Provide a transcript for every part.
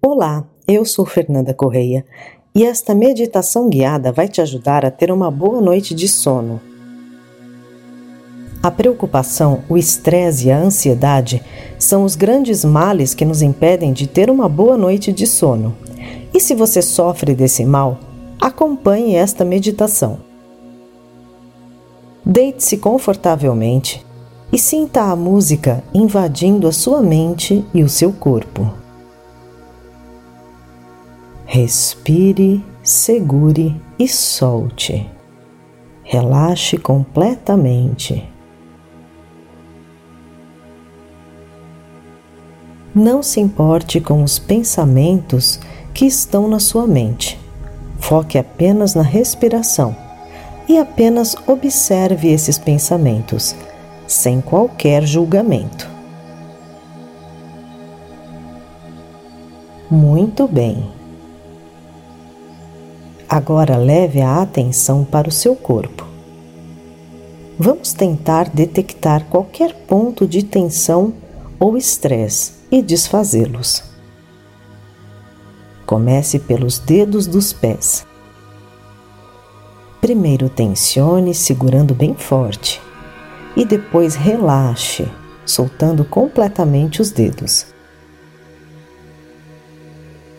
Olá, eu sou Fernanda Correia e esta meditação guiada vai te ajudar a ter uma boa noite de sono. A preocupação, o estresse e a ansiedade são os grandes males que nos impedem de ter uma boa noite de sono. E se você sofre desse mal, acompanhe esta meditação. Deite-se confortavelmente e sinta a música invadindo a sua mente e o seu corpo. Respire, segure e solte. Relaxe completamente. Não se importe com os pensamentos que estão na sua mente. Foque apenas na respiração e apenas observe esses pensamentos, sem qualquer julgamento. Muito bem. Agora leve a atenção para o seu corpo. Vamos tentar detectar qualquer ponto de tensão ou estresse e desfazê-los. Comece pelos dedos dos pés. Primeiro tensione segurando bem forte e depois relaxe, soltando completamente os dedos.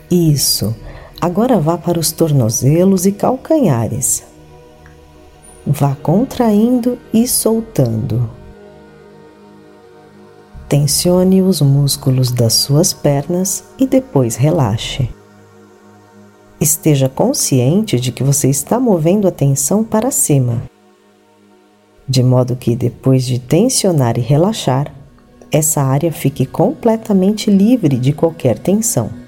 Isso. Agora vá para os tornozelos e calcanhares. Vá contraindo e soltando. Tensione os músculos das suas pernas e depois relaxe. Esteja consciente de que você está movendo a tensão para cima, de modo que depois de tensionar e relaxar, essa área fique completamente livre de qualquer tensão.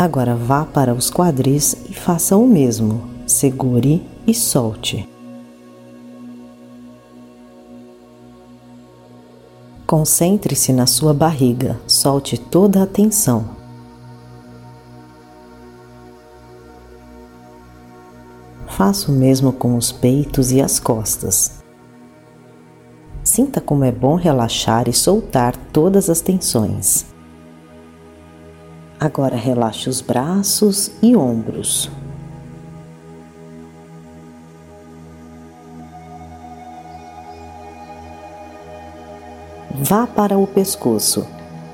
Agora vá para os quadris e faça o mesmo. Segure e solte. Concentre-se na sua barriga, solte toda a tensão. Faça o mesmo com os peitos e as costas. Sinta como é bom relaxar e soltar todas as tensões. Agora relaxe os braços e ombros. Vá para o pescoço.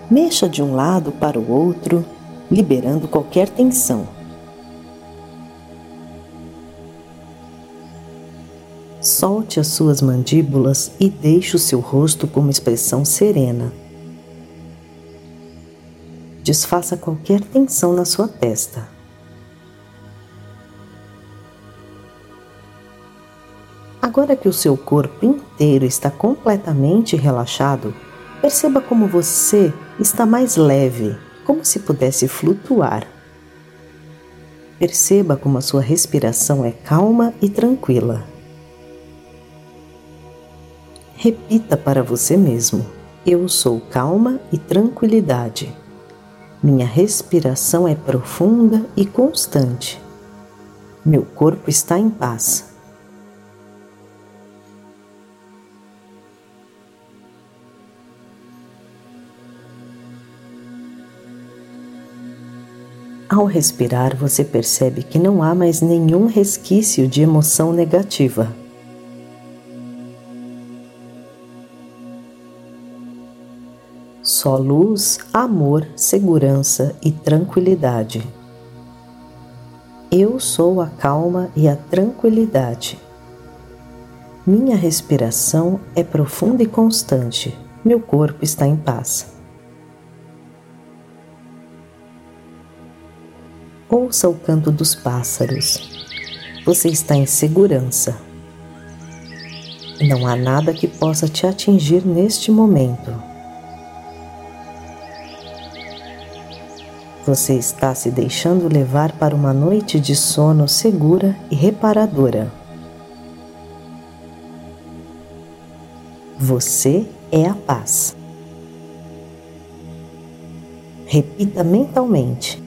Mexa de um lado para o outro, liberando qualquer tensão. Solte as suas mandíbulas e deixe o seu rosto com uma expressão serena desfaça qualquer tensão na sua testa. Agora que o seu corpo inteiro está completamente relaxado, perceba como você está mais leve, como se pudesse flutuar. Perceba como a sua respiração é calma e tranquila. Repita para você mesmo: Eu sou calma e tranquilidade. Minha respiração é profunda e constante. Meu corpo está em paz. Ao respirar, você percebe que não há mais nenhum resquício de emoção negativa. Só luz, amor, segurança e tranquilidade. Eu sou a calma e a tranquilidade. Minha respiração é profunda e constante. Meu corpo está em paz. Ouça o canto dos pássaros. Você está em segurança. Não há nada que possa te atingir neste momento. Você está se deixando levar para uma noite de sono segura e reparadora. Você é a paz. Repita mentalmente: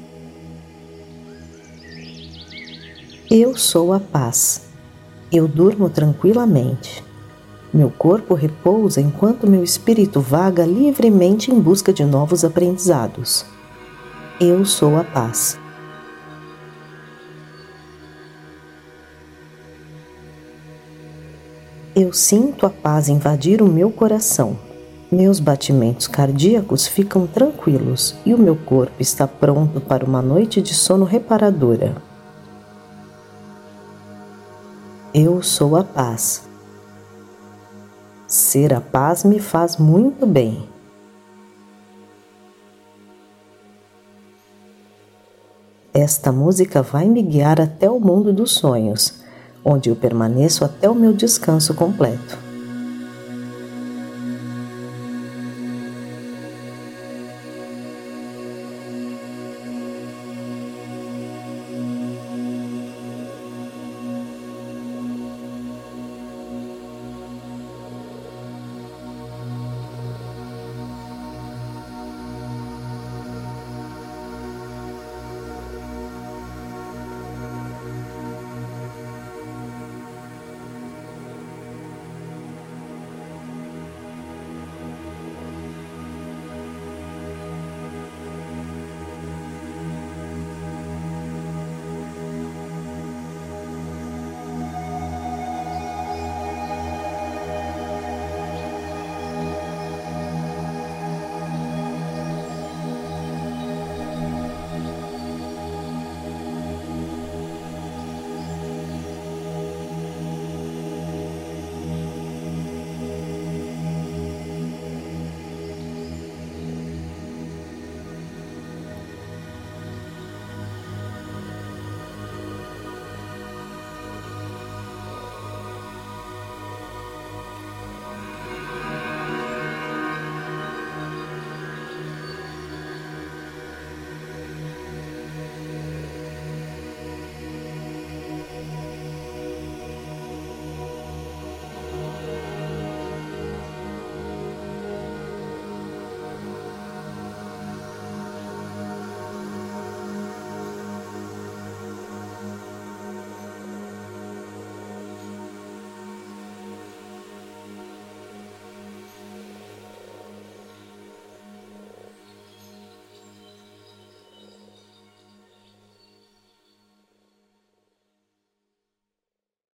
Eu sou a paz. Eu durmo tranquilamente. Meu corpo repousa enquanto meu espírito vaga livremente em busca de novos aprendizados. Eu sou a paz. Eu sinto a paz invadir o meu coração. Meus batimentos cardíacos ficam tranquilos e o meu corpo está pronto para uma noite de sono reparadora. Eu sou a paz. Ser a paz me faz muito bem. Esta música vai me guiar até o mundo dos sonhos, onde eu permaneço até o meu descanso completo.